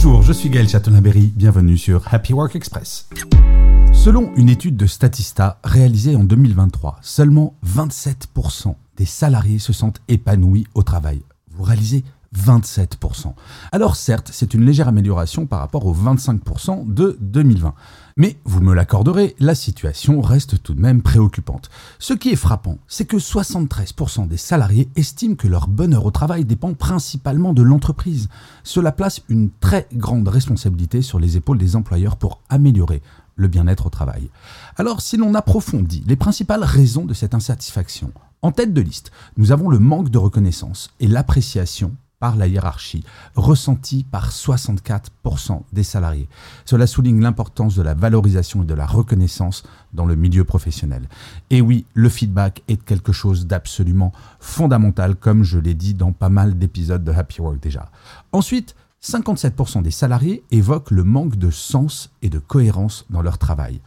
Bonjour, je suis Gaël Chatonaberry, bienvenue sur Happy Work Express. Selon une étude de Statista réalisée en 2023, seulement 27% des salariés se sentent épanouis au travail. Vous réalisez 27%. Alors certes, c'est une légère amélioration par rapport aux 25% de 2020. Mais vous me l'accorderez, la situation reste tout de même préoccupante. Ce qui est frappant, c'est que 73% des salariés estiment que leur bonheur au travail dépend principalement de l'entreprise. Cela place une très grande responsabilité sur les épaules des employeurs pour améliorer le bien-être au travail. Alors si l'on approfondit les principales raisons de cette insatisfaction, en tête de liste, nous avons le manque de reconnaissance et l'appréciation par la hiérarchie, ressenti par 64% des salariés. Cela souligne l'importance de la valorisation et de la reconnaissance dans le milieu professionnel. Et oui, le feedback est quelque chose d'absolument fondamental, comme je l'ai dit dans pas mal d'épisodes de Happy Work déjà. Ensuite, 57% des salariés évoquent le manque de sens et de cohérence dans leur travail.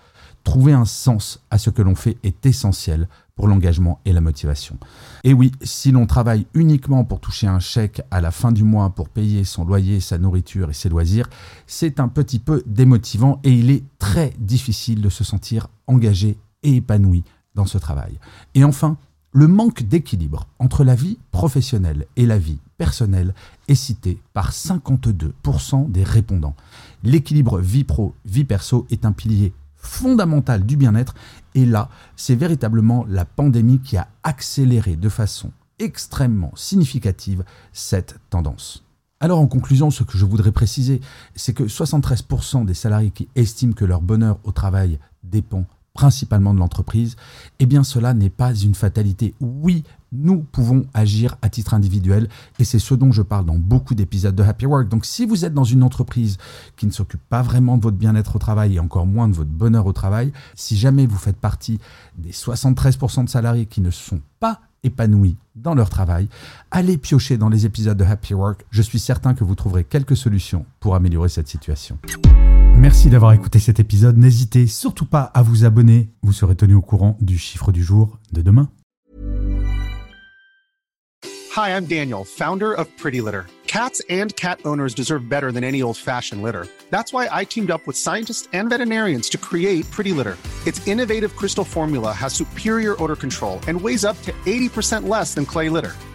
Trouver un sens à ce que l'on fait est essentiel pour l'engagement et la motivation. Et oui, si l'on travaille uniquement pour toucher un chèque à la fin du mois pour payer son loyer, sa nourriture et ses loisirs, c'est un petit peu démotivant et il est très difficile de se sentir engagé et épanoui dans ce travail. Et enfin, le manque d'équilibre entre la vie professionnelle et la vie personnelle est cité par 52% des répondants. L'équilibre vie pro-vie perso est un pilier fondamental du bien-être et là, c'est véritablement la pandémie qui a accéléré de façon extrêmement significative cette tendance. Alors en conclusion, ce que je voudrais préciser, c'est que 73% des salariés qui estiment que leur bonheur au travail dépend principalement de l'entreprise, eh bien cela n'est pas une fatalité. Oui, nous pouvons agir à titre individuel et c'est ce dont je parle dans beaucoup d'épisodes de Happy Work. Donc si vous êtes dans une entreprise qui ne s'occupe pas vraiment de votre bien-être au travail et encore moins de votre bonheur au travail, si jamais vous faites partie des 73% de salariés qui ne sont pas épanouis dans leur travail, allez piocher dans les épisodes de Happy Work. Je suis certain que vous trouverez quelques solutions pour améliorer cette situation. Merci d'avoir écouté cet épisode. N'hésitez surtout pas à vous abonner. Vous serez tenu au courant du chiffre du jour de demain. Hi, I'm Daniel, founder of Pretty Litter. Cats and cat owners deserve better than any old-fashioned litter. That's why I teamed up with scientists and veterinarians to create Pretty Litter. Its innovative crystal formula has superior odor control and weighs up to 80% less than clay litter.